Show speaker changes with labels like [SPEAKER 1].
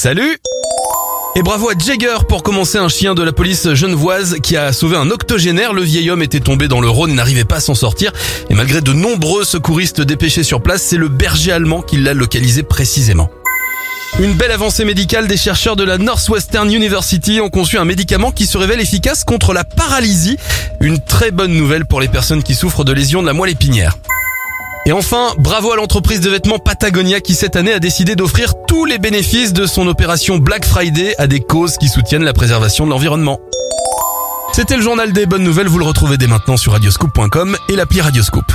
[SPEAKER 1] Salut et bravo à Jagger pour commencer un chien de la police genevoise qui a sauvé un octogénaire. Le vieil homme était tombé dans le Rhône, n'arrivait pas à s'en sortir. Et malgré de nombreux secouristes dépêchés sur place, c'est le berger allemand qui l'a localisé précisément. Une belle avancée médicale des chercheurs de la Northwestern University ont conçu un médicament qui se révèle efficace contre la paralysie. Une très bonne nouvelle pour les personnes qui souffrent de lésions de la moelle épinière. Et enfin, bravo à l'entreprise de vêtements Patagonia qui cette année a décidé d'offrir tous les bénéfices de son opération Black Friday à des causes qui soutiennent la préservation de l'environnement. C'était le journal des bonnes nouvelles, vous le retrouvez dès maintenant sur radioscoop.com et l'appli Radioscoop.